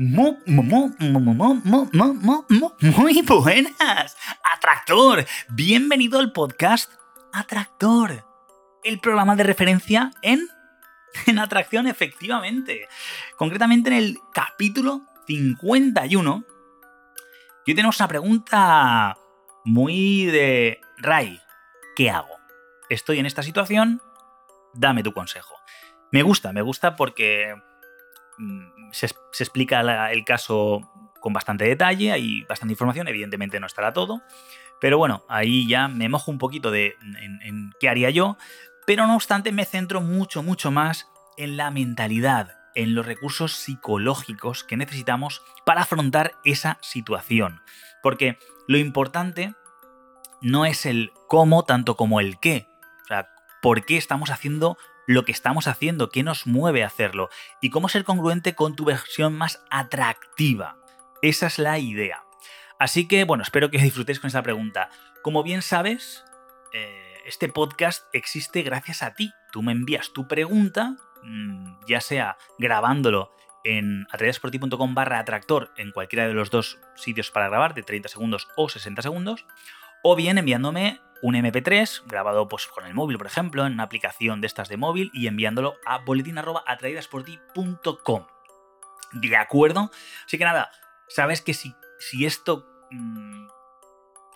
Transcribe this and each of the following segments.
Muy, buenas, Atractor. Bienvenido al podcast Atractor, el programa de referencia en, en atracción, efectivamente. Concretamente en el capítulo 51. Y hoy tenemos una pregunta muy de Ray. ¿Qué hago? Estoy en esta situación, dame tu consejo. Me gusta, me gusta porque Se, explica el caso con bastante detalle, hay bastante información, evidentemente no estará todo, pero bueno, ahí ya me mojo un poquito de en, qué haría yo, pero no obstante me centro mucho, mucho más en la mentalidad, en los recursos psicológicos que necesitamos para afrontar esa situación. Porque lo importante no es el cómo tanto como el qué. O sea, por qué estamos haciendo lo que estamos haciendo, qué nos mueve a hacerlo y cómo ser congruente con tu versión más atractiva. Esa es la idea. Así que, bueno, espero que disfrutéis con esta pregunta. Como bien sabes, eh, este podcast existe gracias a ti. Tú me envías tu pregunta, mm, ya sea grabándolo en atrevesporti.com barra atractor en cualquiera de los dos sitios para grabar, de 30 segundos o 60 segundos, o bien enviándome un MP3 grabado pues, con el móvil, por ejemplo, en una aplicación de estas de móvil y enviándolo a boletín.atraídasporti.com. ¿De acuerdo? Así que nada, sabes que si, si esto mm,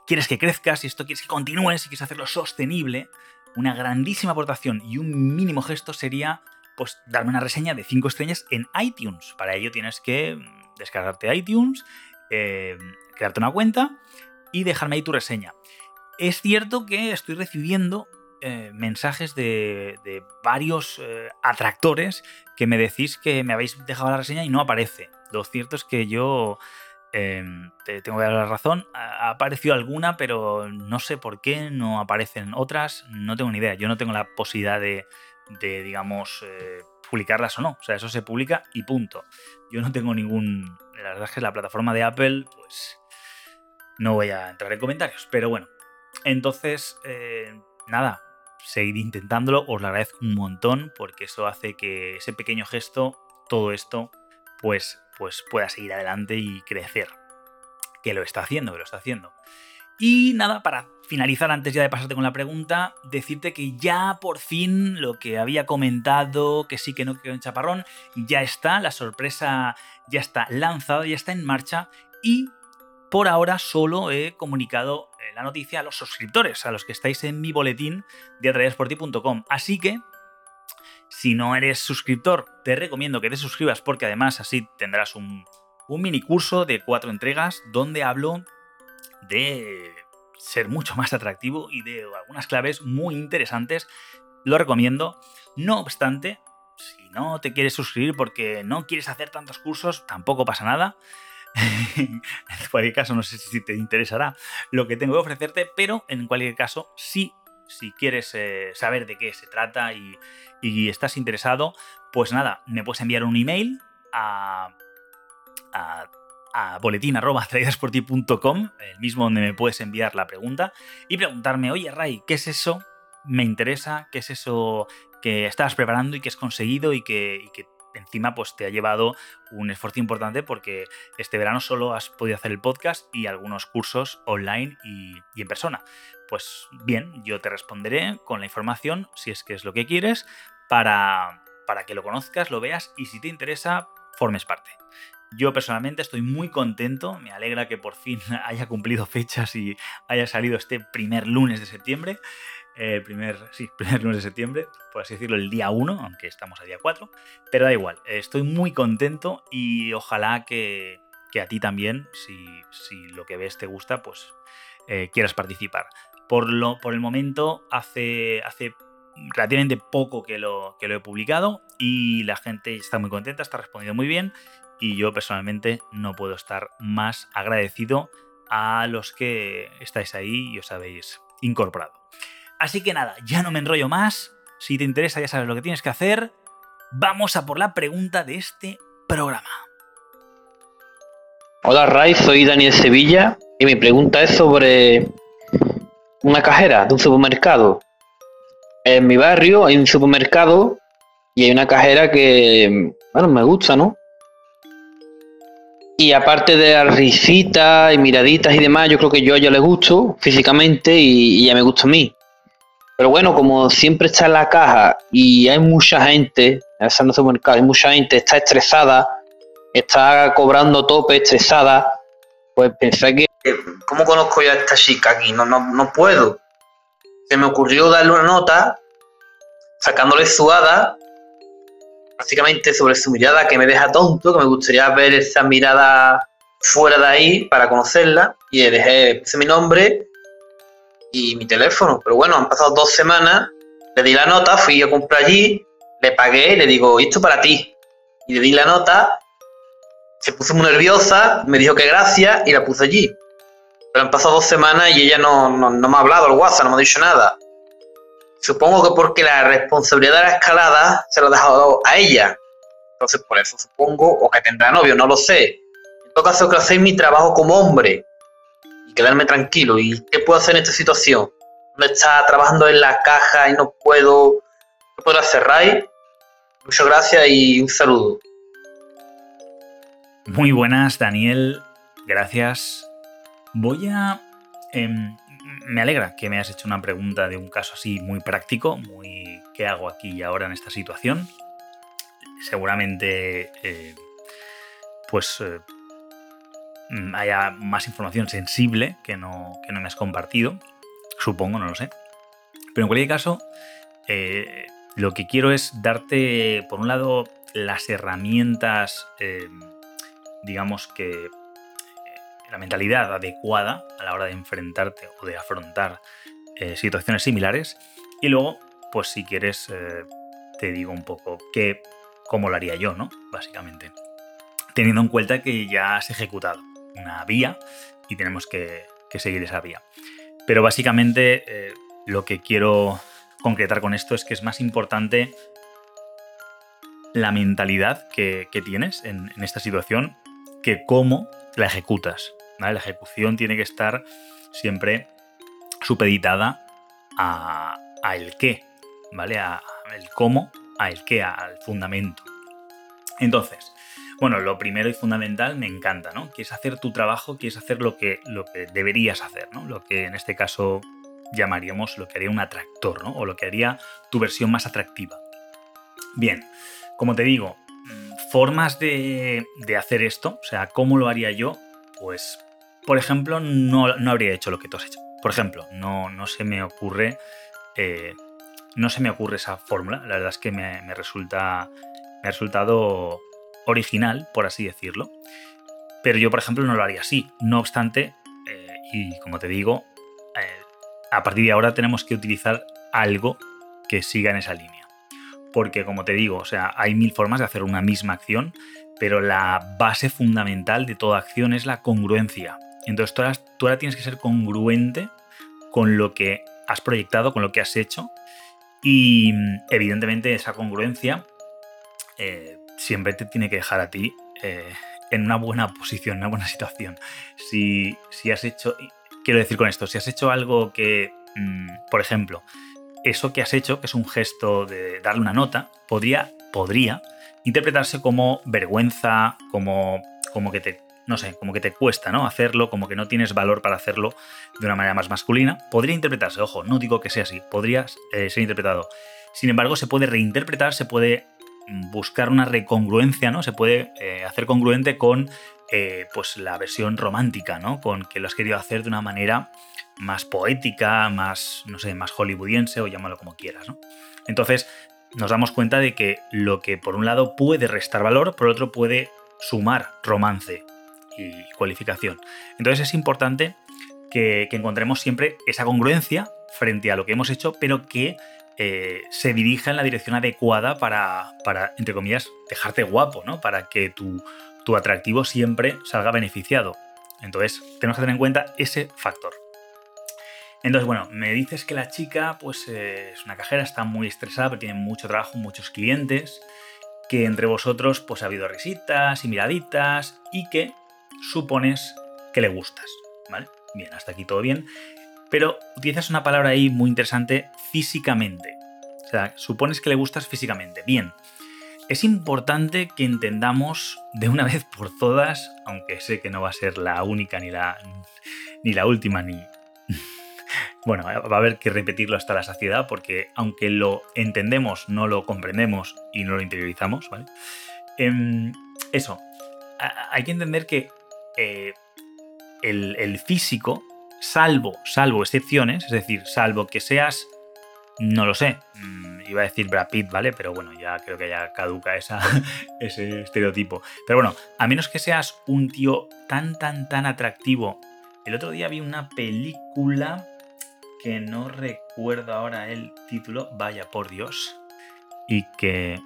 quieres que crezca, si esto quieres que continúe, si quieres hacerlo sostenible, una grandísima aportación y un mínimo gesto sería pues darme una reseña de 5 estrellas en iTunes. Para ello tienes que mm, descargarte iTunes, eh, crearte una cuenta y dejarme ahí tu reseña. Es cierto que estoy recibiendo eh, mensajes de, varios eh, atractores que me decís que me habéis dejado la reseña y no aparece. Lo cierto es que yo em, te tengo que dar la razón. Ha aparecido alguna, pero no sé por qué no aparecen otras. No tengo ni idea. Yo no tengo la posibilidad de, digamos, eh, publicarlas o no. O sea, eso se publica y punto. Yo no tengo ningún... La verdad es que la plataforma de Apple, pues... No voy a entrar en comentarios, pero bueno, entonces, eh, nada, seguid intentándolo, os lo agradezco un montón porque eso hace que ese pequeño gesto, todo esto, pues, pues pueda seguir adelante y crecer. Que lo está haciendo, que lo está haciendo. Y nada, para finalizar, antes ya de pasarte con la pregunta, decirte que ya por fin lo que había comentado, que sí que no quedó en chaparrón, ya está, la sorpresa ya está lanzada, ya está en marcha y por ahora solo he comunicado eh, la noticia a los suscriptores, a los que estáis en mi boletín de atrayasporti.com. Así que, si no eres suscriptor, te recomiendo que te suscribas porque además así tendrás un, un mini curso de cuatro entregas donde hablo de ser mucho más atractivo y de algunas claves muy interesantes. Lo recomiendo. No obstante, si no te quieres suscribir porque no quieres hacer tantos cursos, tampoco pasa nada. en cualquier caso, no sé si te interesará lo que tengo que ofrecerte, pero en cualquier caso, sí, si quieres eh, saber de qué se trata y, estás interesado, pues nada, me puedes enviar un email a, a, a el mismo donde me puedes enviar la pregunta, y preguntarme, oye Ray, ¿qué es eso? Me interesa, ¿qué es eso que estabas preparando y que has conseguido y que, y que encima pues te ha llevado un esfuerzo importante porque este verano solo has podido hacer el podcast y algunos cursos online y, en persona. Pues bien, yo te responderé con la información, si es que es lo que quieres, para, para que lo conozcas, lo veas y si te interesa, formes parte. Yo personalmente estoy muy contento, me alegra que por fin haya cumplido fechas y haya salido este primer lunes de septiembre eh, primer, sí, primer lunes de septiembre, por así decirlo, el día 1, aunque estamos a día 4, pero da igual, estoy muy contento y ojalá que, a ti también, si, si, lo que ves te gusta, pues eh, quieras participar. Por, lo, por el momento, hace, hace relativamente poco que lo, que lo he publicado y la gente está muy contenta, está respondiendo muy bien y yo personalmente no puedo estar más agradecido a los que estáis ahí y os habéis incorporado. Así que nada, ya no me enrollo más. Si te interesa ya sabes lo que tienes que hacer. Vamos a por la pregunta de este programa. Hola Ray, soy Daniel Sevilla y mi pregunta es sobre una cajera de un supermercado. En mi barrio hay un supermercado y hay una cajera que, bueno, me gusta, ¿no? Y aparte de las risitas y miraditas y demás, yo creo que yo a ella le gusto físicamente y, ella me gusta a mí. Pero bueno, como siempre está en la caja y hay mucha gente, en el supermercado, hay mucha gente, está estresada, está cobrando tope, estresada, pues pensé que, ¿cómo conozco yo a esta chica aquí? No, no, no puedo. Se me ocurrió darle una nota, sacándole su hada, básicamente sobre su mirada que me deja tonto, que me gustaría ver esa mirada fuera de ahí para conocerla, y le dejé, puse mi nombre y mi teléfono. Pero bueno, han pasado dos semanas, le di la nota, fui a comprar allí, le pagué le digo, esto para ti. Y le di la nota se puso muy nerviosa, me dijo que gracias y la puse allí. Pero han pasado dos semanas y ella no, me ha hablado el WhatsApp, no me ha dicho nada. Supongo que porque la responsabilidad de la escalada se lo ha dejado a ella. Entonces por eso supongo, o que tendrá novio, no lo sé. En todo caso, que hacer mi trabajo como hombre quedarme tranquilo. ¿Y qué puedo hacer en esta situación? No está trabajando en la caja y no puedo... ¿Qué puedo hacer, Ray? Muchas gracias y un saludo. Muy buenas, Daniel. Gracias. Voy a... Em, me alegra que me hayas hecho una pregunta de un caso así muy práctico, muy ¿qué hago aquí y ahora en esta situación? Seguramente, eh, pues, eh, haya más información sensible que no, que no me has compartido. Supongo, no lo sé. Pero en cualquier caso, eh, lo que quiero es darte, por un lado, las herramientas em, digamos que eh, la mentalidad adecuada a la hora de enfrentarte o de afrontar eh, situaciones similares. Y luego, pues si quieres, eh, te digo un poco qué, cómo lo haría yo, ¿no? Básicamente. Teniendo en cuenta que ya has ejecutado una vía y tenemos que, seguir esa vía. Pero básicamente lo que quiero concretar con esto es que es más importante la mentalidad que, tienes en, esta situación que cómo la ejecutas. La ejecución tiene que estar siempre supeditada a, el qué, ¿vale? A, el cómo, a el qué, al fundamento. Entonces, bueno, lo primero y fundamental me encanta, ¿no? Quieres hacer tu trabajo, quieres hacer lo que, lo que deberías hacer, ¿no? Lo que en este caso llamaríamos lo que haría un atractor, ¿no? O lo que haría tu versión más atractiva. Bien, como te digo, formas de, hacer esto, o sea, ¿cómo lo haría yo? Pues, por ejemplo, no, habría hecho lo que tú has hecho. Por ejemplo, no, no se me ocurre. Eh, no se me ocurre esa fórmula. La verdad es que me, resulta. Me ha resultado original, por así decirlo. Pero yo, por ejemplo, no lo haría así. No obstante, eh, y como te digo, eh, a partir de ahora tenemos que utilizar algo que siga en esa línea porque como te digo, o sea, hay mil formas de hacer una misma acción, pero la base fundamental de toda acción es la congruencia. Entonces tú ahora, tienes que ser congruente con lo que has proyectado, con lo que has hecho, y evidentemente esa congruencia eh, siempre te tiene que dejar a ti eh, en una buena posición, en una buena situación. Si, si, has hecho, quiero decir con esto, si has hecho algo que, mm, por ejemplo, eso que has hecho, que es un gesto de darle una nota, podría, podría interpretarse como vergüenza, como, como que te, no sé, como que te cuesta, ¿no? Hacerlo, como que no tienes valor para hacerlo de una manera más masculina. Podría interpretarse, ojo, no digo que sea así, podría eh, ser interpretado. Sin embargo, se puede reinterpretar, se puede buscar una recongruencia, ¿no? Se puede eh, hacer congruente con eh, pues la versión romántica, ¿no? Con que lo has querido hacer de una manera más poética, más, no sé, más hollywoodiense o llámalo como quieras, ¿no? Entonces, nos damos cuenta de que lo que por un lado puede restar valor, por otro puede sumar romance y cualificación. Entonces es importante que, encontremos siempre esa congruencia frente a lo que hemos hecho, pero que eh, se dirija en la dirección adecuada para, para, entre comillas, dejarte guapo, ¿no? Para que tu, tu atractivo siempre salga beneficiado. Entonces, tenemos que tener en cuenta ese factor. Entonces, bueno, me dices que la chica, pues eh, es una cajera, está muy estresada, pero tiene mucho trabajo, muchos clientes, que entre vosotros, pues ha habido risitas y miraditas, y que supones que le gustas, ¿vale? Bien, hasta aquí todo bien. Pero utilizas una palabra ahí muy interesante, físicamente. O sea, supones que le gustas físicamente. Bien. Es importante que entendamos de una vez por todas, aunque sé que no va a ser la única ni la, ni la última, ni, bueno, va a haber que repetirlo hasta la saciedad porque aunque lo entendemos, no lo comprendemos y no lo interiorizamos, ¿vale? Em, eso, hay que entender que eh, el, físico, salvo, salvo excepciones, es decir, salvo que seas, no lo sé, mm, iba a decir Brad Pitt, ¿vale? Pero bueno, ya creo que ya caduca esa, ese estereotipo. Pero bueno, a menos que seas un tío tan, tan, tan atractivo. El otro día vi una película que no recuerdo ahora el título, vaya por Dios, y que,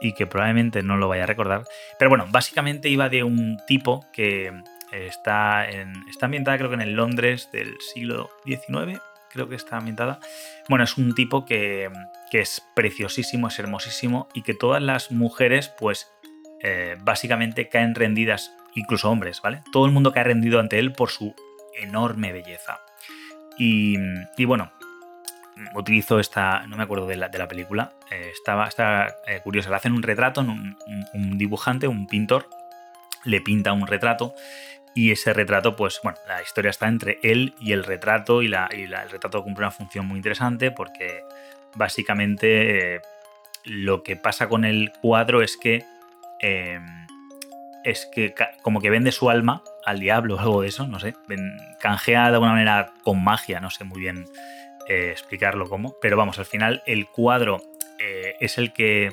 y que probablemente no lo vaya a recordar. Pero bueno, básicamente iba de un tipo que está, en, está ambientada creo que en el Londres del siglo XIX, creo que está ambientada. Bueno, es un tipo que, que es preciosísimo, es hermosísimo y que todas las mujeres pues eh, básicamente caen rendidas, incluso hombres, ¿vale? Todo el mundo cae rendido ante él por su enorme belleza. Y, bueno, utilizo esta, no me acuerdo de la, de la película, eh, estaba, está eh, curiosa, le hacen un retrato, un, dibujante, un pintor, le pinta un retrato y ese retrato, pues bueno, la historia está entre él y el retrato y, la, el retrato cumple una función muy interesante porque básicamente eh, lo que pasa con el cuadro es que es que como que vende su alma al diablo o algo de eso, no sé. Canjea de alguna manera con magia, no sé muy bien eh, explicarlo cómo. Pero vamos, al final el cuadro eh, es el que,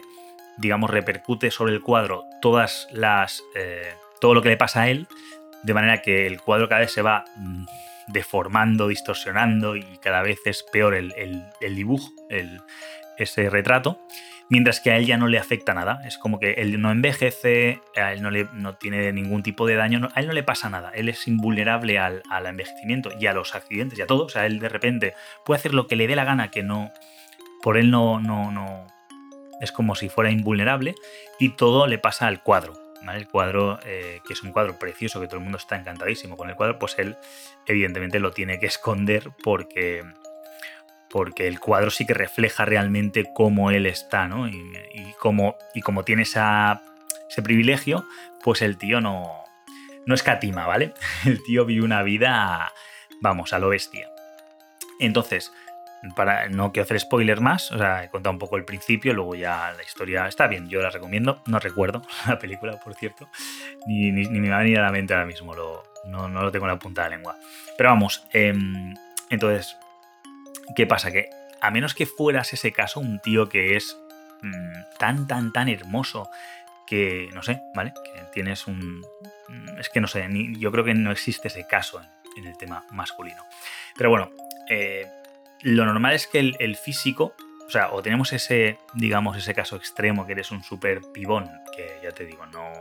digamos, repercute sobre el cuadro todas las. Todo lo que le pasa a él, de manera que el cuadro cada vez se va mm, deformando, distorsionando y cada vez es peor el, el dibujo, ese retrato mientras que a él ya no le afecta nada. Es como que él no envejece, a él no, le, no tiene ningún tipo de daño, a él no le pasa nada. Él es invulnerable al, envejecimiento y a los accidentes y a todo. O sea, él de repente puede hacer lo que le dé la gana, que no. Por él no. no, no es como si fuera invulnerable y todo le pasa al cuadro. El cuadro, eh, que es un cuadro precioso, que todo el mundo está encantadísimo con el cuadro, pues él evidentemente lo tiene que esconder porque porque el cuadro sí que refleja realmente cómo él está, ¿no? Y, como, y como tiene ese privilegio, pues el tío no, no escatima, ¿vale? El tío vive una vida, vamos, a lo bestia. Entonces, para no quiero hacer spoiler más, o sea, he contado un poco el principio, luego ya la historia está bien, yo la recomiendo, no recuerdo la película, por cierto, ni, me va a venir a la mente ahora mismo, no, no, lo tengo en la punta de la lengua. Pero vamos, em, entonces, ¿Qué pasa? Que a menos que fueras ese caso, un tío que es mm, tan, tan, tan hermoso que, no sé, ¿vale? Que tienes un... Mm, es que no sé, yo creo que no existe ese caso en, el tema masculino. Pero bueno, eh, lo normal es que el, físico, o sea, o tenemos ese, digamos, ese caso extremo que eres un super pibón, que ya te digo, no...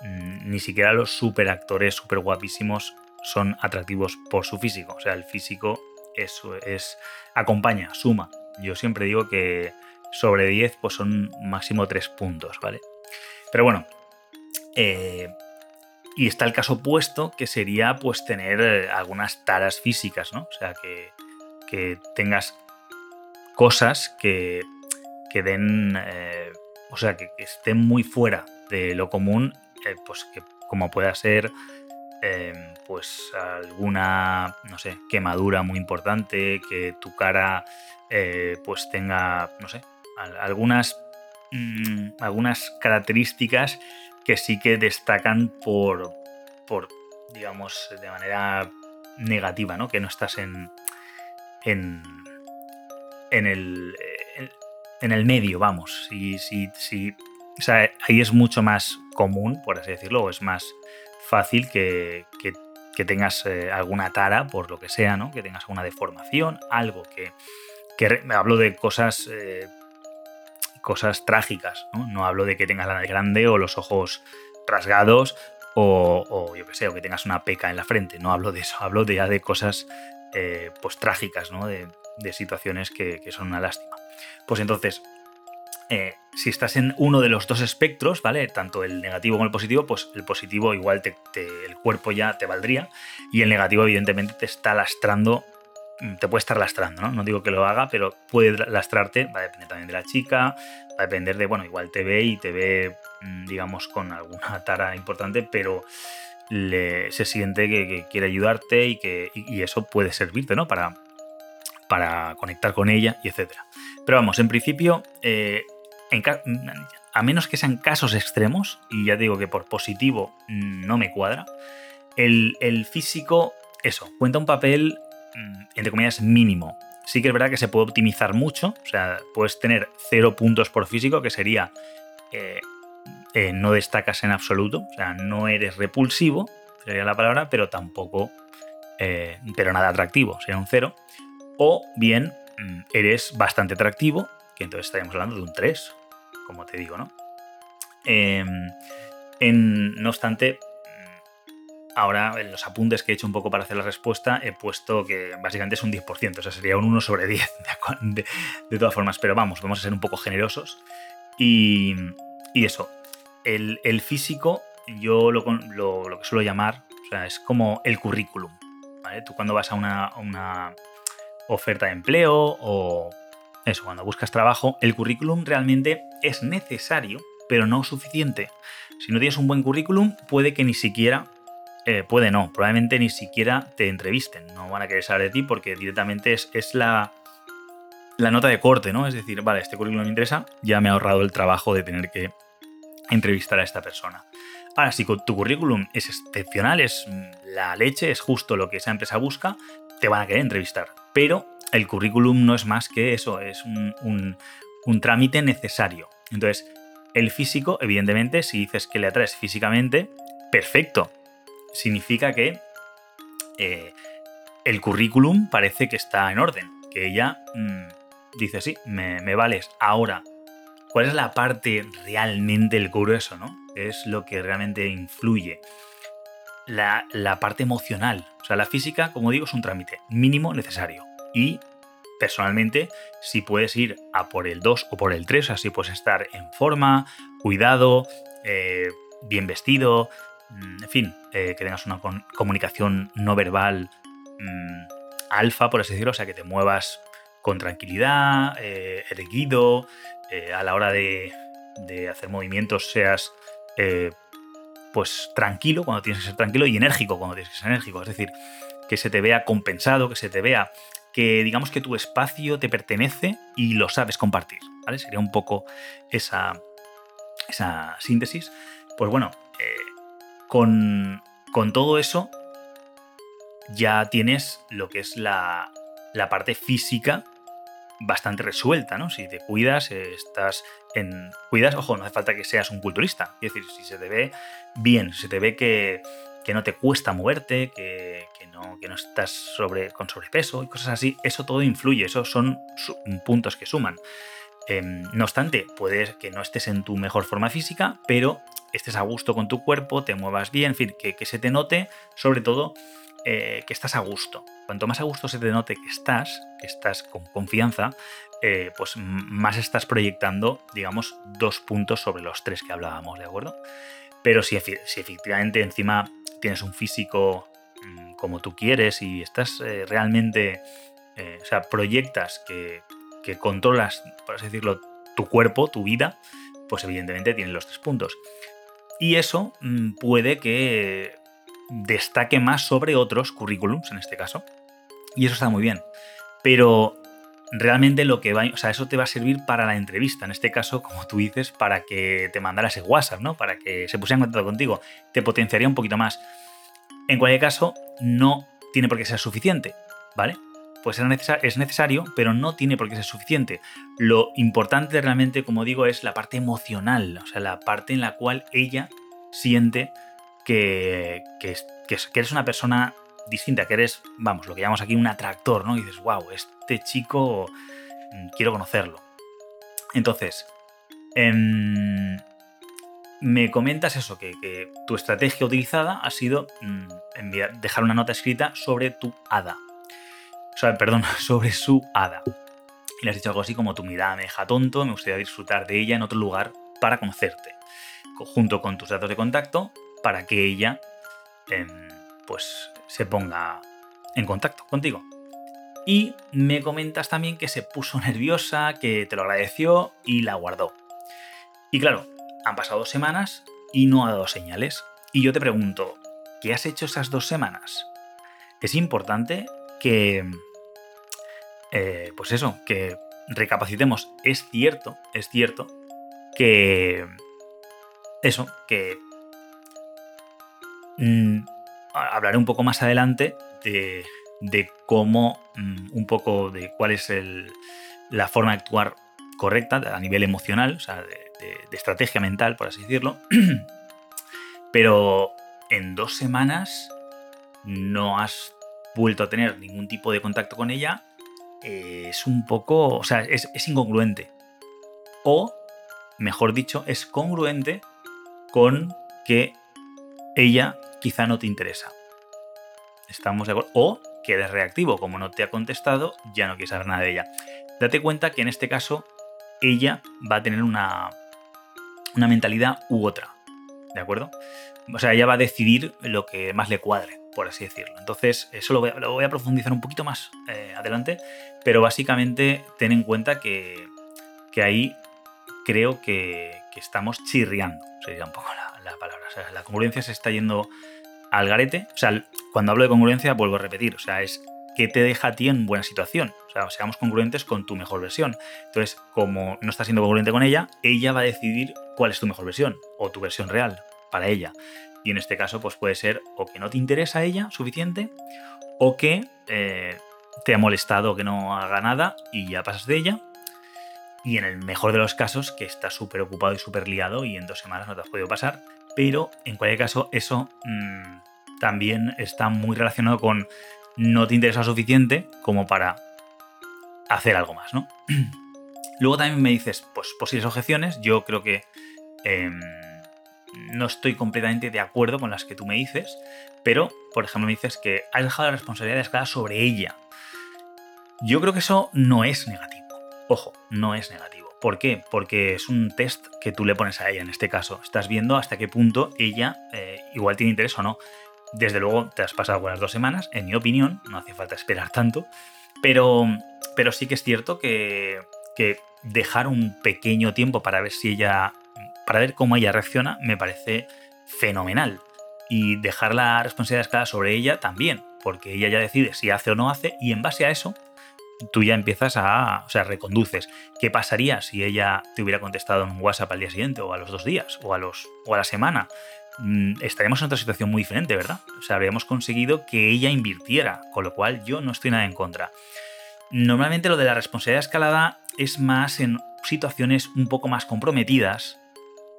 Mm, ni siquiera los super actores super guapísimos son atractivos por su físico. O sea, el físico eso es, acompaña, suma. Yo siempre digo que sobre 10 pues son máximo 3 puntos, ¿vale? Pero bueno, eh, y está el caso opuesto, que sería pues tener eh, algunas taras físicas, ¿no? O sea, que, tengas cosas que, que den, eh, o sea, que, estén muy fuera de lo común, pues que como pueda ser Em, pues alguna, no sé, quemadura muy importante, que tu cara eh, pues tenga, no sé, algunas, mm, algunas características que sí que destacan por, por, digamos, de manera negativa, ¿no? Que no estás en, en, en el, en, el medio, vamos. Si, si, si, o sea, ahí es mucho más común, por así decirlo, o es más fácil que, tengas eh, alguna tara, por lo que sea, ¿no? Que tengas alguna deformación, algo que, que hablo de cosas, eh, cosas trágicas, ¿no? No hablo de que tengas la nariz grande o los ojos rasgados o, yo qué sé, o que tengas una peca en la frente. No hablo de eso, hablo ya de cosas eh, pues trágicas, ¿no? De, situaciones que, son una lástima. Pues entonces, eh, si estás en uno de los dos espectros, ¿vale? Tanto el negativo como el positivo, pues el positivo igual el cuerpo ya te valdría y el negativo evidentemente te está lastrando, mm, te puede estar lastrando, ¿no? No digo que lo haga, pero puede lastrarte, va a depender también de la chica, va a depender de, bueno, igual te ve y te ve, mm, digamos, con alguna tara importante, pero se siente que, quiere ayudarte y que eso puede servirte, ¿no? Para, para conectar con ella y etcétera. Pero vamos, en principio, eh, a menos que sean casos extremos, y ya digo que por positivo no me cuadra, el, físico, eso, cuenta un papel, mm, entre comillas, mínimo. Sí que es verdad que se puede optimizar mucho, o sea, puedes tener cero puntos por físico, que sería eh, eh, no destacas en absoluto, o sea, no eres repulsivo, sería la palabra, pero tampoco, pero nada atractivo, sería un cero. O bien mm, eres bastante atractivo, que entonces estaríamos hablando de un 3, como te digo, ¿no? Em, no obstante, mm, ahora en los apuntes que he hecho un poco para hacer la respuesta, he puesto que básicamente es un 10%, o sea, sería un 1 sobre 10, de, todas formas, pero vamos, vamos a ser un poco generosos. Y, eso, el, físico, yo lo, que suelo llamar, o sea, es como el currículum. Tú cuando vas a una oferta de empleo o eso, cuando buscas trabajo, el currículum realmente es necesario, pero no suficiente. Si no tienes un buen currículum, puede que ni siquiera, eh, puede no, probablemente ni siquiera te entrevisten. No van a querer saber de ti porque directamente es, es la, la nota de corte, ¿no? Es decir, vale, este currículum me interesa, ya me ha ahorrado el trabajo de tener que entrevistar a esta persona. Ahora, si tu currículum es excepcional, es la leche, es justo lo que esa empresa busca, te van a querer entrevistar. Pero el currículum no es más que eso, es un, trámite necesario. Entonces, el físico, evidentemente, si dices que le atraes físicamente, perfecto. Significa que eh, el currículum parece que está en orden, que ella mm, dice, sí, me, vales. Ahora, ¿cuál es la parte realmente el grueso, no? Es lo que realmente influye. La, parte emocional. O sea, la física, como digo, es un trámite mínimo necesario. Y personalmente, si puedes ir a por el 2 o por el 3, o sea, si puedes estar en forma, cuidado, eh, bien vestido, mm, en fin, eh, que tengas una comunicación no verbal mm, alfa, por así decirlo, o sea, que te muevas con tranquilidad, eh, erguido, a la hora de, de, hacer movimientos seas pues tranquilo cuando tienes que ser tranquilo y enérgico cuando tienes que ser enérgico, es decir, que se te vea compensado, que se te vea que digamos que tu espacio te pertenece y lo sabes compartir, ¿vale? Sería un poco esa, esa síntesis. Pues bueno, eh, con, todo eso ya tienes lo que es la, la parte física bastante resuelta, ¿no? Si te cuidas, estás en... Cuidas, ojo, no hace falta que seas un culturista. Es decir, si se te ve bien, si se te ve que, que no te cuesta moverte, que, que no estás sobre, con sobrepeso y cosas así, eso todo influye, esos son puntos que suman. Em, no obstante, puede que no estés en tu mejor forma física, pero estés a gusto con tu cuerpo, te muevas bien, en fin, que, se te note, sobre todo, eh, que estás a gusto. Cuanto más a gusto se te note que estás, que estás con confianza, eh, pues más estás proyectando, digamos, dos puntos sobre los tres que hablábamos, ¿de acuerdo? Pero si, si efectivamente encima tienes un físico Mm, como tú quieres y estás eh, realmente, o sea, proyectas que, controlas, por así decirlo, tu cuerpo, tu vida, pues evidentemente tienes los tres puntos. Y eso mm, puede que destaque más sobre otros currículums, en este caso. Y eso está muy bien. Pero realmente lo que va, o sea, eso te va a servir para la entrevista, en este caso, como tú dices, para que te mandara ese WhatsApp, ¿no? Para que se pusiera en contacto contigo. Te potenciaría un poquito más. En cualquier caso, no tiene por qué ser suficiente, ¿vale? Pues es necesario, pero no tiene por qué ser suficiente. Lo importante realmente, como digo, es la parte emocional, o sea, la parte en la cual ella siente que, eres una persona distinta, que eres, vamos, lo que llamamos aquí un atractor, ¿no? Y dices, wow, este chico mm, quiero conocerlo. Entonces, em, me comentas eso, que, tu estrategia utilizada ha sido mm, dejar una nota escrita sobre tu hada. O sea, perdón, sobre su hada. Y le has dicho algo así como tu mirada me deja tonto, me gustaría disfrutar de ella en otro lugar para conocerte. Junto con tus datos de contacto para que ella em, pues se ponga en contacto contigo. Y me comentas también que se puso nerviosa, que te lo agradeció y la guardó. Y claro, han pasado dos semanas y no ha dado señales. Y yo te pregunto, ¿qué has hecho esas dos semanas? Es importante que, eh, pues eso, que recapacitemos. Es cierto, es cierto que eso, que mm, hablaré un poco más adelante de, cómo, mm, un poco de cuál es la forma de actuar correcta a nivel emocional, o sea, de, estrategia mental, por así decirlo. Pero en dos semanas no has vuelto a tener ningún tipo de contacto con ella. es un poco, o sea, es incongruente. O, mejor dicho, es congruente con que ella quizá no te interesa. Estamos de acuerdo. O que eres reactivo, como no te ha contestado, ya no quieres saber nada de ella. Date cuenta que en este caso ella va a tener una, una mentalidad u otra. ¿De acuerdo? O sea, ella va a decidir lo que más le cuadre, por así decirlo. Entonces, eso lo voy a, profundizar un poquito más eh, adelante, pero básicamente ten en cuenta que, que ahí creo que, estamos chirriando, sería un poco la, palabra. La congruencia se está yendo al garete. O sea, cuando hablo de congruencia, vuelvo a repetir, o sea, es que te deja a ti en buena situación. O sea, seamos congruentes con tu mejor versión. Entonces, como no estás siendo congruente con ella, ella va a decidir cuál es tu mejor versión o tu versión real para ella. Y en este caso, pues puede ser o que no te interesa a ella suficiente o que eh, te ha molestado que no haga nada y ya pasas de ella. Y en el mejor de los casos, que estás súper ocupado y súper liado y en dos semanas no te has podido pasar. Pero en cualquier caso, eso mm, también está muy relacionado con no te interesa suficiente como para hacer algo más, ¿no? Luego también me dices, pues posibles objeciones. Yo creo que em, no estoy completamente de acuerdo con las que tú me dices, pero, por ejemplo, me dices que has dejado la responsabilidad escala sobre ella. Yo creo que eso no es negativo. Ojo, no es negativo. ¿Por qué? Porque es un test que tú le pones a ella en este caso. Estás viendo hasta qué punto ella eh, igual tiene interés o no. Desde luego te has pasado buenas dos semanas, en mi opinión, no hace falta esperar tanto, pero, pero sí que es cierto que, que dejar un pequeño tiempo para ver si ella, para ver cómo ella reacciona, me parece fenomenal. Y dejar la responsabilidad escala sobre ella también, porque ella ya decide si hace o no hace, y en base a eso, tú ya empiezas a, o sea, reconduces. ¿Qué pasaría si ella te hubiera contestado en WhatsApp al día siguiente, o a los dos días, o a, los, o a la semana? Mm, estaríamos en otra situación muy diferente, ¿verdad? O sea, habríamos conseguido que ella invirtiera, con lo cual yo no estoy nada en contra. Normalmente lo de la responsabilidad escalada es más en situaciones un poco más comprometidas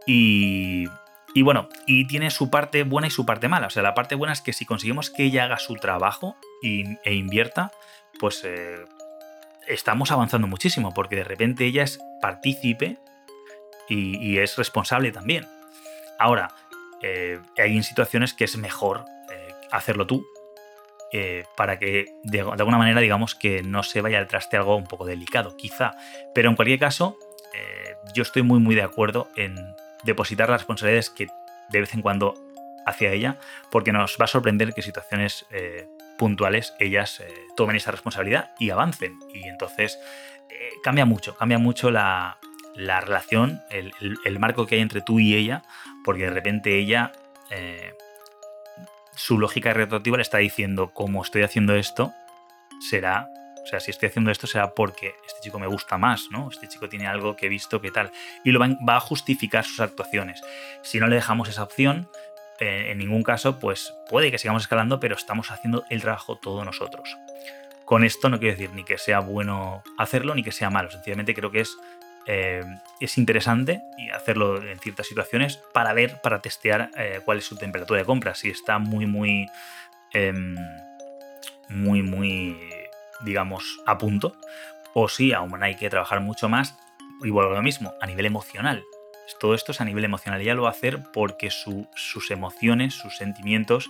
y, y bueno, y tiene su parte buena y su parte mala. O sea, la parte buena es que si conseguimos que ella haga su trabajo e invierta, pues eh, estamos avanzando muchísimo, porque de repente ella es partícipe y es responsable también. Ahora, eh, hay situaciones que es mejor eh, hacerlo tú eh, para que de, alguna manera digamos que no se vaya al traste algo un poco delicado, quizá. Pero en cualquier caso, yo estoy muy muy de acuerdo en depositar las responsabilidades que de vez en cuando hacia ella, porque nos va a sorprender que situaciones puntuales ellas tomen esa responsabilidad y avancen. Y entonces cambia mucho, cambia mucho la, la relación, el, marco que hay entre tú y ella, porque de repente ella, eh, su lógica retroactiva le está diciendo, como estoy haciendo esto, será, o sea, si estoy haciendo esto será porque este chico me gusta más, ¿no? Este chico tiene algo que he visto, que tal, y lo va, a justificar sus actuaciones. Si no le dejamos esa opción, eh, en ningún caso, pues puede que sigamos escalando, pero estamos haciendo el trabajo todos nosotros. Con esto no quiero decir ni que sea bueno hacerlo ni que sea malo, sencillamente creo que es eh, es interesante y hacerlo en ciertas situaciones para ver, para testear eh, cuál es su temperatura de compra. Si está muy, muy, em, muy, muy, digamos, a punto, o si aún hay que trabajar mucho más, y vuelvo a lo mismo, a nivel emocional. Todo esto es a nivel emocional. Ella lo va a hacer porque sus emociones, sus sentimientos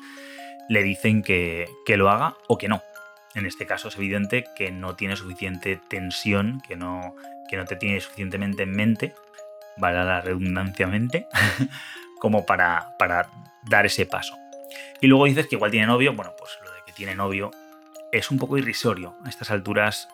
le dicen que, que lo haga o que no. En este caso es evidente que no tiene suficiente tensión, que no, que no te tiene suficientemente en mente, vale la redundanciamente, como para, para dar ese paso. Y luego dices que igual tiene novio, bueno, pues lo de que tiene novio es un poco irrisorio. A estas alturas,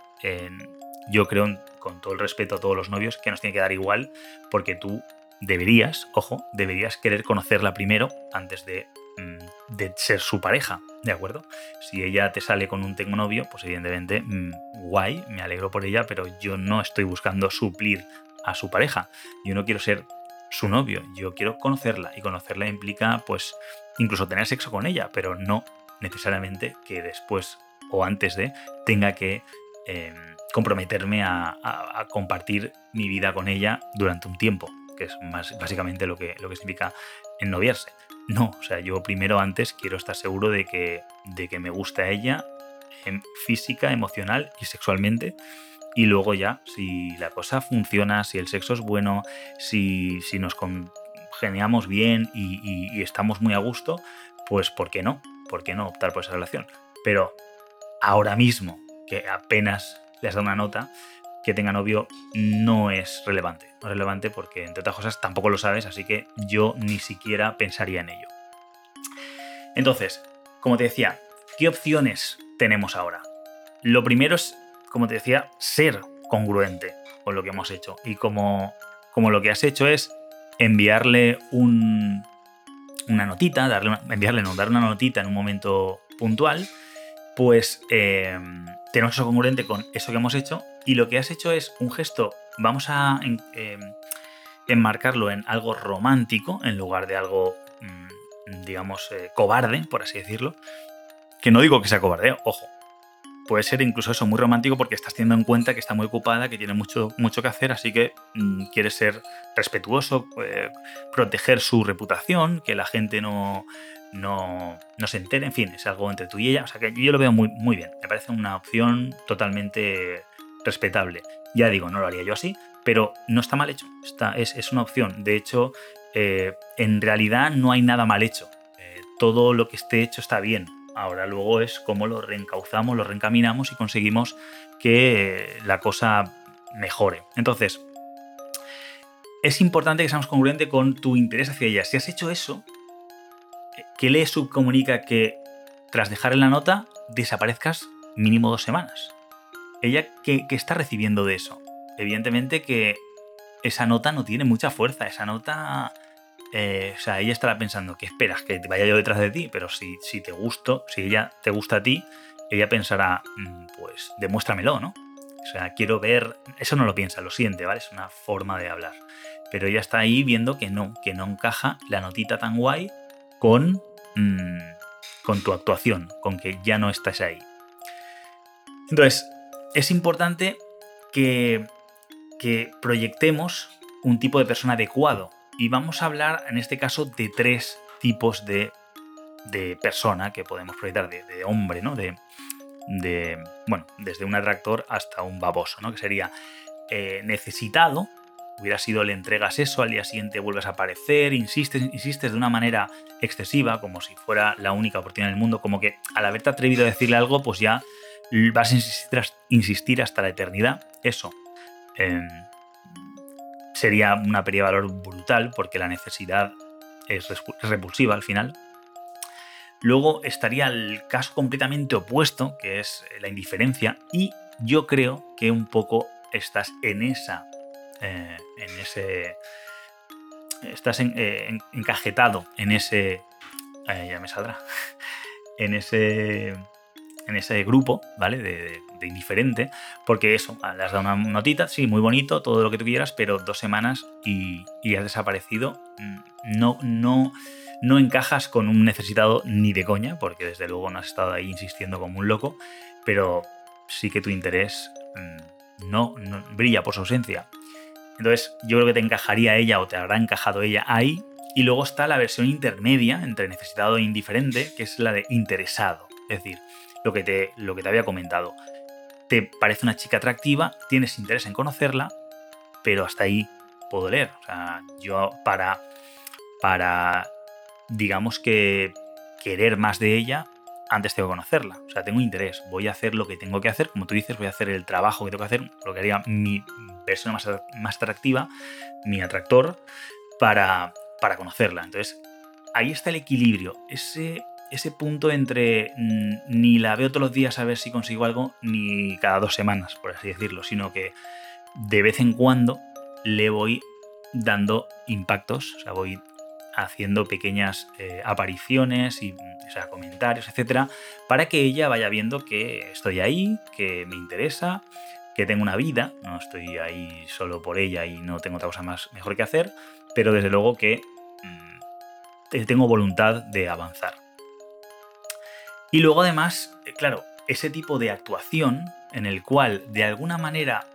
yo creo, con todo el respeto a todos los novios, que nos tiene que dar igual, porque tú deberías, ojo, deberías querer conocerla primero antes de, mm, de ser su pareja, ¿de acuerdo? Si ella te sale con un tengo novio, pues evidentemente, mm, guay, me alegro por ella, pero yo no estoy buscando suplir a su pareja. Yo no quiero ser su novio, yo quiero conocerla y conocerla implica pues incluso tener sexo con ella, pero no necesariamente que después o antes de tenga que em, comprometerme a, compartir mi vida con ella durante un tiempo, que es básicamente lo que, lo que significa ennoviarse. No, o sea, yo primero antes quiero estar seguro de que, de que me gusta ella en física, emocional y sexualmente. Y luego ya, si la cosa funciona, si el sexo es bueno, si, si nos congeniamos bien y estamos muy a gusto, pues ¿por qué no? ¿Por qué no optar por esa relación? Pero ahora mismo, que apenas le has dado una nota, que tenga novio no es relevante. No es relevante porque, entre otras cosas, tampoco lo sabes, así que yo ni siquiera pensaría en ello. Entonces, como te decía, ¿qué opciones tenemos ahora? Lo primero es, como te decía, ser congruente con lo que hemos hecho. Y como, como lo que has hecho es enviarle un, una notita, darle enviarle, no, dar una notita en un momento puntual, pues eh, tenemos eso congruente con eso que hemos hecho y lo que has hecho es un gesto, vamos a em, enmarcarlo en algo romántico en lugar de algo, mm, digamos, eh, cobarde, por así decirlo. Que no digo que sea cobarde, ojo. Puede ser incluso eso muy romántico porque estás teniendo en cuenta que está muy ocupada, que tiene mucho, mucho que hacer, así que mm, quieres ser respetuoso, eh, proteger su reputación, que la gente no, no, no, se entere, en fin, es algo entre tú y ella. O sea que yo lo veo muy, muy bien. Me parece una opción totalmente respetable. Ya digo, no lo haría yo así, pero no está mal hecho. Está, es, una opción. De hecho, eh, en realidad no hay nada mal hecho. Eh, todo lo que esté hecho está bien. Ahora luego es cómo lo reencauzamos, lo reencaminamos y conseguimos que la cosa mejore. Entonces, es importante que seamos congruentes con tu interés hacia ella. Si has hecho eso, ¿qué le subcomunica que tras dejar en la nota desaparezcas mínimo dos semanas? ella ¿qué, está recibiendo de eso? Evidentemente que esa nota no tiene mucha fuerza, esa nota... Eh, o sea, ella estará pensando, ¿qué esperas? Que vaya yo detrás de ti, pero si, si te gusto, si ella te gusta a ti, ella pensará, mm, pues demuéstramelo, ¿no? O sea, quiero ver, eso no lo piensa, lo siente, ¿vale? Es una forma de hablar. Pero ella está ahí viendo que no, que no encaja la notita tan guay con, mm, con tu actuación, con que ya no estás ahí. Entonces, es importante que, proyectemos un tipo de persona adecuado. Y vamos a hablar en este caso de tres tipos de, persona que podemos proyectar, de, hombre, ¿no? De, de, bueno, desde un atractor hasta un baboso, ¿no? Que sería eh, necesitado, hubiera sido le entregas eso, al día siguiente vuelves a aparecer, insistes, insistes de una manera excesiva, como si fuera la única oportunidad en el mundo, como que al haberte atrevido a decirle algo, pues ya vas a insistir, hasta la eternidad, eso em, sería una pérdida de valor brutal porque la necesidad es repulsiva al final. Luego estaría el caso completamente opuesto, que es la indiferencia, y yo creo que un poco estás en esa, eh, en ese, estás eh, encajetado en ese, eh, ya me saldrá, en ese en ese grupo, ¿vale? De, indiferente, porque eso, le has dado una notita, sí, muy bonito, todo lo que tú quieras, pero dos semanas y, has desaparecido. Mm, no, no, no encajas con un necesitado ni de coña, porque desde luego no has estado ahí insistiendo como un loco, pero sí que tu interés mm, no brilla por su ausencia. Entonces, yo creo que te encajaría ella o te habrá encajado ella ahí. Y luego está la versión intermedia entre necesitado e indiferente, que es la de interesado. Es decir, lo que te, lo que te había comentado. te parece una chica atractiva, tienes interés en conocerla, pero hasta ahí puedo leer. O sea, yo para, para, digamos que querer más de ella, antes tengo que conocerla. O sea, tengo interés. Voy a hacer lo que tengo que hacer, como tú dices, voy a hacer el trabajo que tengo que hacer, lo que haría mi persona más, más atractiva, mi atractor, para, para conocerla. Entonces, ahí está el equilibrio. Ese ese punto entre mm, ni la veo todos los días a ver si consigo algo, ni cada dos semanas, por así decirlo, sino que de vez en cuando le voy dando impactos, o sea, voy haciendo pequeñas eh, apariciones y comentarios, etcétera, para que ella vaya viendo que estoy ahí, que me interesa, que tengo una vida, no estoy ahí solo por ella y no tengo otra cosa más mejor que hacer, pero desde luego que mm, tengo voluntad de avanzar. Y luego además, eh, claro, ese tipo de actuación en el cual de alguna manera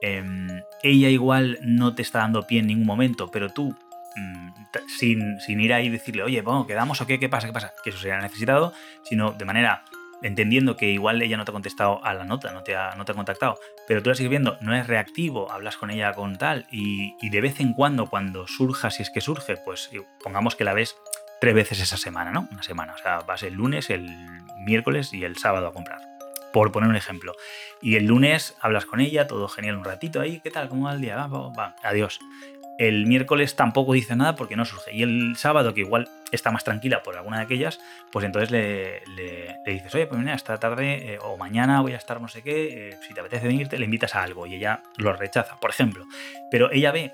em, ella igual no te está dando pie en ningún momento, pero tú, mm, sin, ir ahí y decirle, oye, bueno, quedamos o qué, qué pasa, qué pasa, que eso sería necesitado, sino de manera entendiendo que igual ella no te ha contestado a la nota, no te ha, no te ha contactado, pero tú la sigues viendo, no es reactivo, hablas con ella con tal, y, de vez en cuando, cuando surja, si es que surge, pues pongamos que la ves tres veces esa semana, ¿no? Una semana. O sea, vas el lunes, el miércoles y el sábado a comprar. Por poner un ejemplo. Y el lunes hablas con ella, todo genial un ratito ahí, ¿qué tal? ¿Cómo va el día? Va, va, adiós. El miércoles tampoco dice nada porque no surge. Y el sábado, que igual está más tranquila por alguna de aquellas, pues entonces le, dices, oye, pues mira, esta tarde eh, o mañana voy a estar no sé qué, eh, si te apetece venirte, le invitas a algo y ella lo rechaza, por ejemplo. Pero ella ve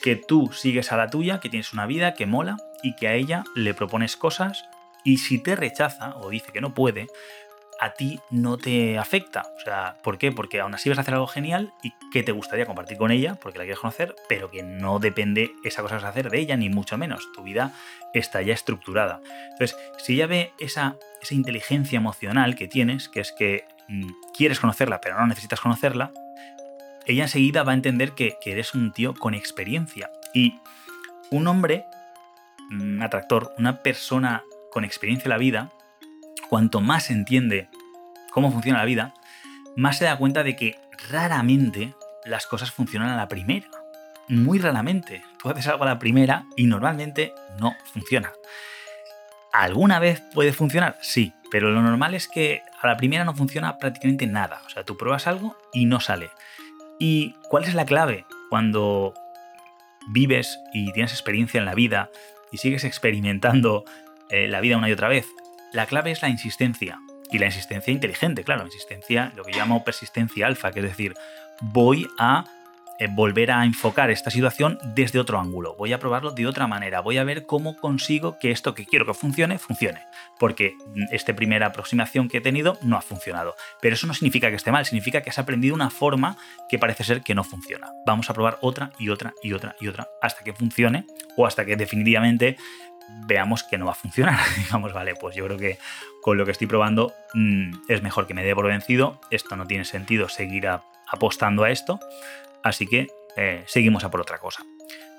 que tú sigues a la tuya, que tienes una vida que mola y que a ella le propones cosas y si te rechaza o dice que no puede, a ti no te afecta. O sea, ¿por qué? Porque aún así vas a hacer algo genial y que te gustaría compartir con ella, porque la quieres conocer, pero que no depende esa cosa que vas a hacer de ella, ni mucho menos. Tu vida está ya estructurada. Entonces, si ella ve esa, esa inteligencia emocional que tienes, que es que mm, quieres conocerla, pero no necesitas conocerla, ella enseguida va a entender que, eres un tío con experiencia. Y un hombre, un atractor, una persona con experiencia en la vida, cuanto más entiende cómo funciona la vida, más se da cuenta de que raramente las cosas funcionan a la primera. Muy raramente. Tú haces algo a la primera y normalmente no funciona. ¿Alguna vez puede funcionar? Sí, pero lo normal es que a la primera no funciona prácticamente nada. O sea, tú pruebas algo y no sale. ¿Y cuál es la clave cuando vives y tienes experiencia en la vida y sigues experimentando eh, la vida una y otra vez? La clave es la insistencia. Y la insistencia inteligente, claro, insistencia, lo que llamo persistencia alfa, que es decir, voy a eh, volver a enfocar esta situación desde otro ángulo. Voy a probarlo de otra manera. Voy a ver cómo consigo que esto que quiero que funcione, funcione. Porque esta primera aproximación que he tenido no ha funcionado. Pero eso no significa que esté mal, significa que has aprendido una forma que parece ser que no funciona. Vamos a probar otra y otra y otra y otra hasta que funcione o hasta que definitivamente veamos que no va a funcionar. Digamos, vale, pues yo creo que con lo que estoy probando mm, es mejor que me dé por vencido. Esto no tiene sentido seguir apostando a esto. Así que eh, seguimos a por otra cosa.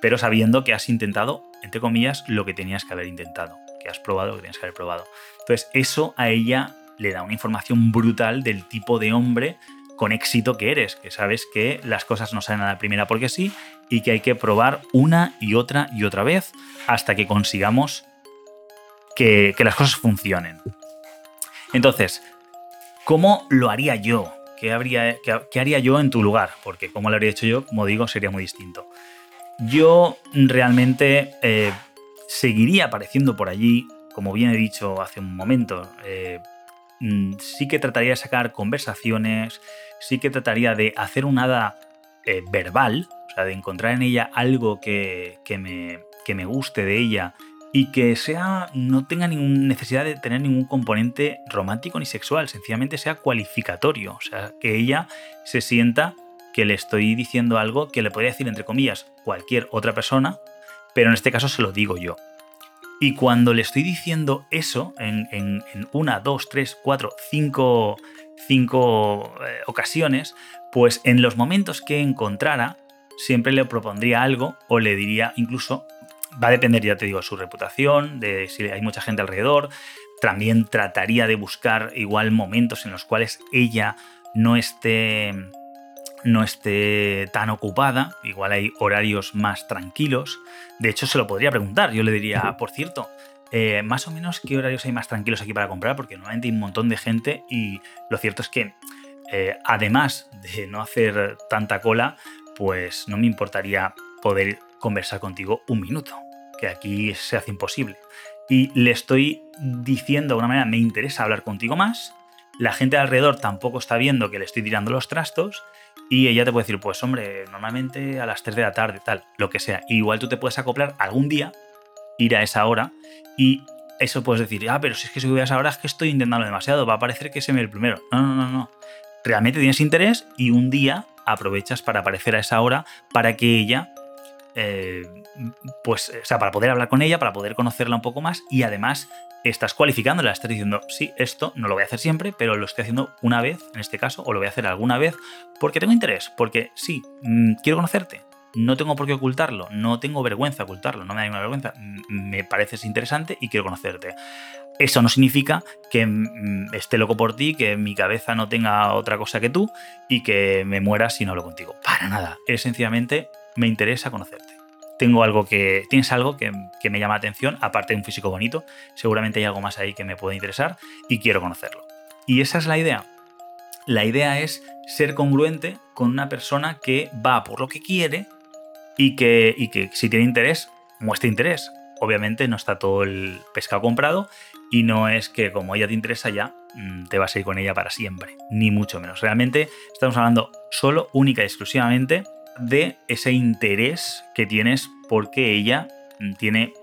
Pero sabiendo que has intentado, entre comillas, lo que tenías que haber intentado, que has probado lo que tenías que haber probado. Entonces, eso a ella le da una información brutal del tipo de hombre con éxito que eres, que sabes que las cosas no salen a la primera porque sí y que hay que probar una y otra y otra vez hasta que consigamos que, que las cosas funcionen. Entonces, ¿cómo lo haría yo? ¿qué, qué, haría yo en tu lugar? Porque como lo habría hecho yo, como digo, sería muy distinto. Yo realmente eh, seguiría apareciendo por allí, como bien he dicho hace un momento. Eh, mm, sí que trataría de sacar conversaciones, sí que trataría de hacer un hada eh, verbal, o sea, de encontrar en ella algo que, me, que me guste de ella y que sea no tenga ninguna necesidad de tener ningún componente romántico ni sexual, sencillamente sea cualificatorio, o sea, que ella se sienta que le estoy diciendo algo que le podría decir entre comillas cualquier otra persona, pero en este caso se lo digo yo. Y cuando le estoy diciendo eso en, una, dos, tres, cuatro, cinco, cinco eh, ocasiones, pues en los momentos que encontrara, siempre le propondría algo o le diría incluso va a depender, ya te digo, de su reputación, de si hay mucha gente alrededor. También trataría de buscar igual momentos en los cuales ella no esté no esté tan ocupada, igual hay horarios más tranquilos. De hecho, se lo podría preguntar. Yo le diría, por cierto, eh, más o menos qué horarios hay más tranquilos aquí para comprar, porque normalmente hay un montón de gente y lo cierto es que eh, además de no hacer tanta cola, pues no me importaría poder conversar contigo un minuto, que aquí se hace imposible. Y le estoy diciendo de alguna manera, me interesa hablar contigo más, la gente alrededor tampoco está viendo que le estoy tirando los trastos y ella te puede decir, pues hombre, normalmente a las 3 de la tarde, tal, lo que sea. igual tú te puedes acoplar algún día, ir a esa hora y eso puedes decir, ah, pero si es que voy a esa hora es que estoy intentando demasiado, va a parecer que se me el primero. No, no, no, no. Realmente tienes interés y un día aprovechas para aparecer a esa hora para que ella, eh, pues, o sea, para poder hablar con ella, para poder conocerla un poco más y además estás cualificándola, estás diciendo, sí, esto no lo voy a hacer siempre, pero lo estoy haciendo una vez, en este caso, o lo voy a hacer alguna vez, porque tengo interés, porque sí, mm, quiero conocerte, no tengo por qué ocultarlo, no tengo vergüenza ocultarlo, no me da ninguna vergüenza, me pareces interesante y quiero conocerte. Eso no significa que mm, esté loco por ti, que mi cabeza no tenga otra cosa que tú y que me muera si no hablo contigo. Para nada. Es sencillamente me interesa conocerte tengo algo que. Tienes algo que, me llama la atención, aparte de un físico bonito. Seguramente hay algo más ahí que me puede interesar y quiero conocerlo. Y esa es la idea. La idea es ser congruente con una persona que va por lo que quiere y que, y que si tiene interés, muestre interés. Obviamente no está todo el pescado comprado y no es que como ella te interesa ya, mm, te vas a ir con ella para siempre, ni mucho menos. Realmente estamos hablando solo, única y exclusivamente de ese interés que tienes porque ella tiene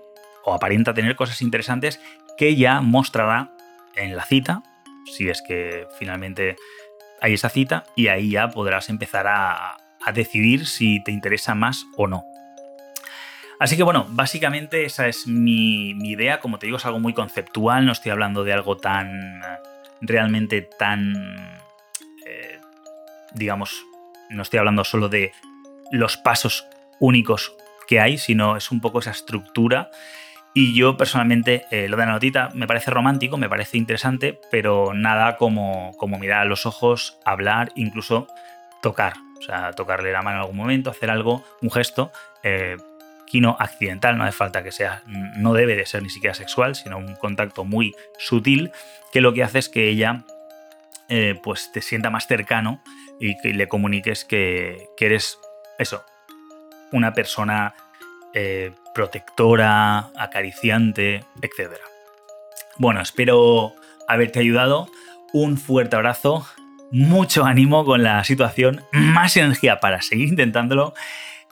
o aparenta tener cosas interesantes que ya mostrará en la cita, si es que finalmente hay esa cita, y ahí ya podrás empezar a, decidir si te interesa más o no. Así que bueno, básicamente esa es mi, idea. Como te digo, es algo muy conceptual, no estoy hablando de algo tan realmente tan, eh, digamos, no estoy hablando solo de los pasos únicos que hay, sino es un poco esa estructura. Y yo personalmente, eh, lo de la notita me parece romántico, me parece interesante, pero nada como, como mirar a los ojos, hablar, incluso tocar. O sea, tocarle la mano en algún momento, hacer algo, un gesto, eh, accidental, no hace falta que sea, no debe de ser ni siquiera sexual, sino un contacto muy sutil, que lo que hace es que ella eh, pues te sienta más cercano y que le comuniques que, que eres eso, una persona eh, protectora, acariciante, etc. Bueno, espero haberte ayudado. Un fuerte abrazo, mucho ánimo con la situación, más energía para seguir intentándolo